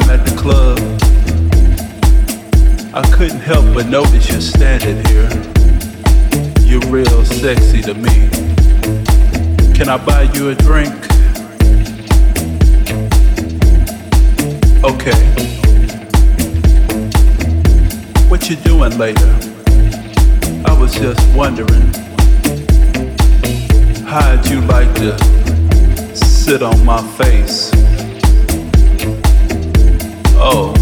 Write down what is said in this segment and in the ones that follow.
time at the club, I couldn't help but notice you're standing here. You're real sexy to me. Can I buy you a drink? Okay. What you doing later? I was just wondering, how'd you like to sit on my face? Oh,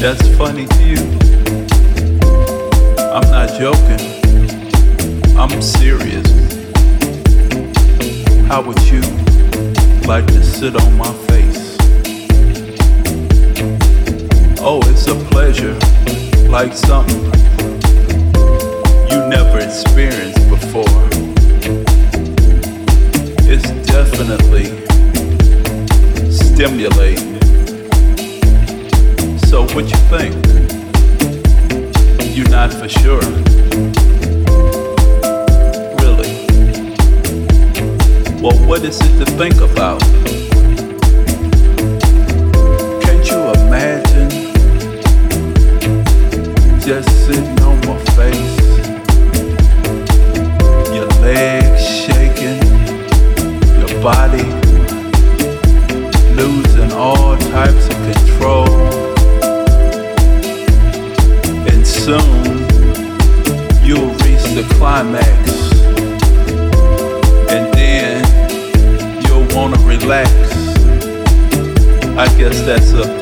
that's funny to you? I'm not joking. I'm serious. How would you like to sit on my face? Oh, it's a pleasure, like something you never experienced before. It's definitely stimulating. What you think? You're not for sure. Really? Well, what is it to think about? I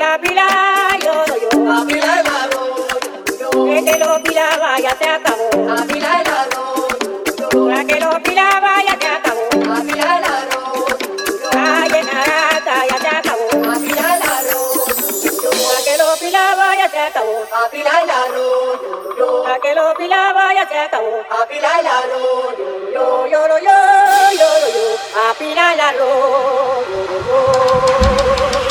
la pila lloro yo. La pila lloro yo. Que lo pilaba ya te acabó. La pila lloro yo. Que lo pilaba ya te acabó. La pila lloro yo. Ay, en arata ya te acabó. La pila lloro yo. Que lo pilaba ya te acabó. La pila lloro yo. Que lo pilaba ya te acabó. La pila lloro yo. Yo lloro yo, lloro yo. yo. La pila lloro yo.